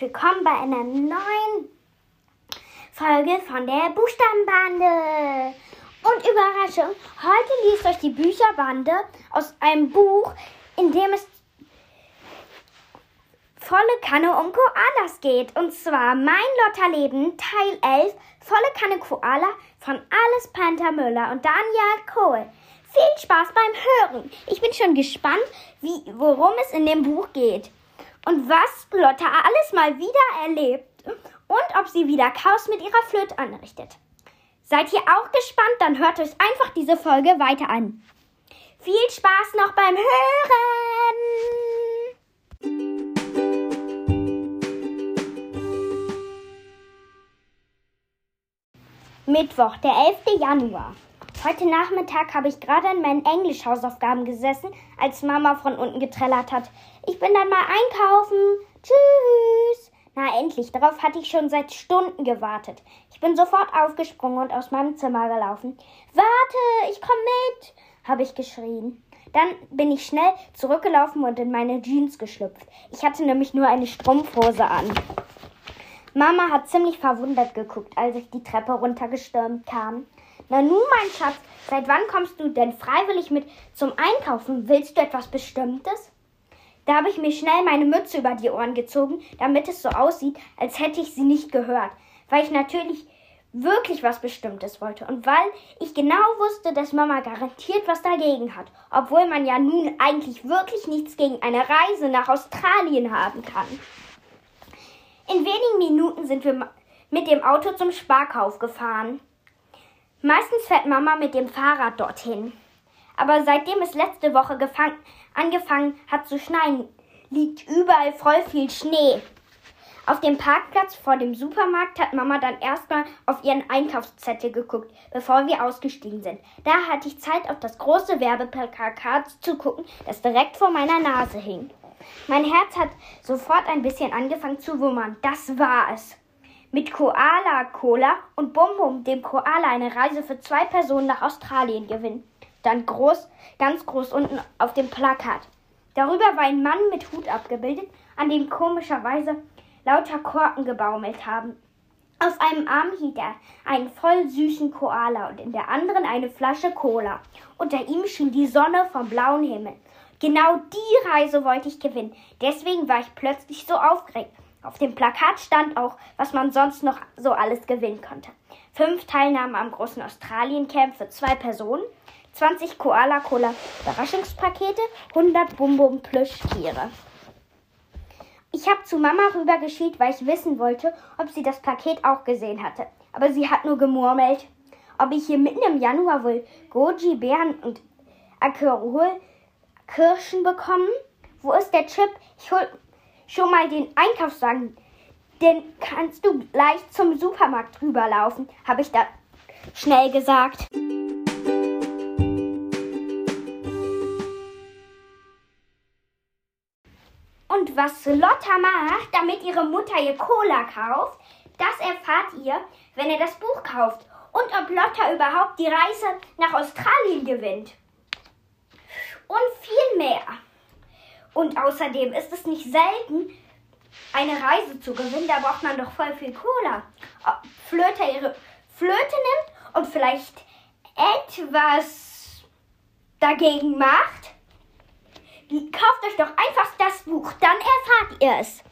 willkommen bei einer neuen Folge von der Buchstabenbande. Und Überraschung, heute liest euch die Bücherbande aus einem Buch, in dem es volle Kanne um Koalas geht. Und zwar Mein Lotterleben, Teil 11, volle Kanne Koala von Alice Panther Müller und Daniel Kohl. Viel Spaß beim Hören. Ich bin schon gespannt, wie, worum es in dem Buch geht und was Lotta alles mal wieder erlebt und ob sie wieder Chaos mit ihrer Flöte anrichtet. Seid ihr auch gespannt? Dann hört euch einfach diese Folge weiter an. Viel Spaß noch beim Hören! Mittwoch, der 11. Januar. Heute Nachmittag habe ich gerade an meinen Englischhausaufgaben gesessen, als Mama von unten getrellert hat. Ich bin dann mal einkaufen. Tschüss. Na endlich, darauf hatte ich schon seit Stunden gewartet. Ich bin sofort aufgesprungen und aus meinem Zimmer gelaufen. Warte, ich komme mit, habe ich geschrien. Dann bin ich schnell zurückgelaufen und in meine Jeans geschlüpft. Ich hatte nämlich nur eine Strumpfhose an. Mama hat ziemlich verwundert geguckt, als ich die Treppe runtergestürmt kam. Na nun, mein Schatz, seit wann kommst du denn freiwillig mit zum Einkaufen? Willst du etwas Bestimmtes? Da habe ich mir schnell meine Mütze über die Ohren gezogen, damit es so aussieht, als hätte ich sie nicht gehört, weil ich natürlich wirklich was Bestimmtes wollte und weil ich genau wusste, dass Mama garantiert was dagegen hat, obwohl man ja nun eigentlich wirklich nichts gegen eine Reise nach Australien haben kann. In wenigen Minuten sind wir mit dem Auto zum Sparkauf gefahren. Meistens fährt Mama mit dem Fahrrad dorthin. Aber seitdem es letzte Woche angefangen hat zu schneien, liegt überall voll viel Schnee. Auf dem Parkplatz vor dem Supermarkt hat Mama dann erstmal auf ihren Einkaufszettel geguckt, bevor wir ausgestiegen sind. Da hatte ich Zeit, auf das große Werbeplakat zu gucken, das direkt vor meiner Nase hing. Mein Herz hat sofort ein bisschen angefangen zu wummern. Das war es mit Koala Cola und Bum Bum, dem Koala, eine Reise für zwei Personen nach Australien gewinnen. Dann groß, ganz groß unten auf dem Plakat. Darüber war ein Mann mit Hut abgebildet, an dem komischerweise lauter Korken gebaumelt haben. Auf einem Arm hielt er einen voll süßen Koala und in der anderen eine Flasche Cola. Unter ihm schien die Sonne vom blauen Himmel. Genau die Reise wollte ich gewinnen. Deswegen war ich plötzlich so aufgeregt auf dem Plakat stand auch, was man sonst noch so alles gewinnen konnte. Fünf Teilnahmen am großen Australien-Camp für zwei Personen, 20 Koala-Cola Überraschungspakete, 100 Bum-Bum Plüschtiere. Ich habe zu Mama rübergeschielt, weil ich wissen wollte, ob sie das Paket auch gesehen hatte. Aber sie hat nur gemurmelt. Ob ich hier mitten im Januar wohl Goji, Beeren und Akerol Kirschen bekommen? Wo ist der Chip? Ich hol schon mal den Einkaufswagen. Den kannst du gleich zum Supermarkt rüberlaufen, habe ich da schnell gesagt. Und was Lotta macht, damit ihre Mutter ihr Cola kauft, das erfahrt ihr, wenn ihr das Buch kauft. Und ob Lotta überhaupt die Reise nach Australien gewinnt. Und viel mehr. Und außerdem ist es nicht selten, eine Reise zu gewinnen. Da braucht man doch voll viel Cola. Flöte ihre Flöte nimmt und vielleicht etwas dagegen macht. Kauft euch doch einfach das Buch, dann erfahrt ihr es.